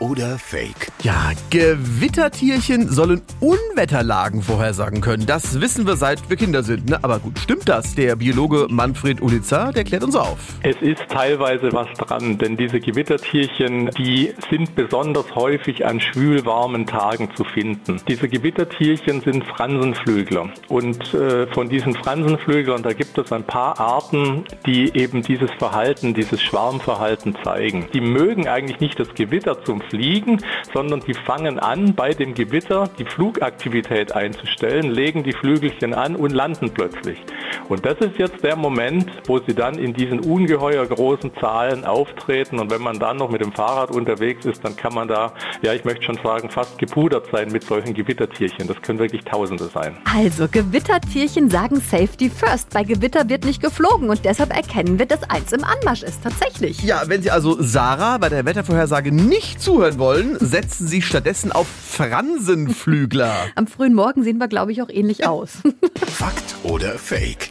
oder Fake? Ja, Gewittertierchen sollen Unwetterlagen vorhersagen können. Das wissen wir seit wir Kinder sind. Ne? Aber gut, stimmt das? Der Biologe Manfred Uliza, der klärt uns auf. Es ist teilweise was dran, denn diese Gewittertierchen, die sind besonders häufig an schwülwarmen Tagen zu finden. Diese Gewittertierchen sind Fransenflügler und äh, von diesen Fransenflüglern, da gibt es ein paar Arten, die eben dieses Verhalten, dieses Schwarmverhalten zeigen. Die mögen eigentlich nicht das Gewitter zum Fliegen, sondern die fangen an, bei dem Gewitter die Flugaktivität einzustellen, legen die Flügelchen an und landen plötzlich. Und das ist jetzt der Moment, wo sie dann in diesen ungeheuer großen Zahlen auftreten. Und wenn man dann noch mit dem Fahrrad unterwegs ist, dann kann man da, ja, ich möchte schon sagen, fast gepudert sein mit solchen Gewittertierchen. Das können wirklich Tausende sein. Also, Gewittertierchen sagen Safety First. Bei Gewitter wird nicht geflogen und deshalb erkennen wir, dass eins im Anmarsch ist. Tatsächlich. Ja, wenn Sie also Sarah bei der Wettervorhersage nicht zuhören wollen, setzen Sie stattdessen auf Fransenflügler. Am frühen Morgen sehen wir, glaube ich, auch ähnlich aus. Fakt oder Fake?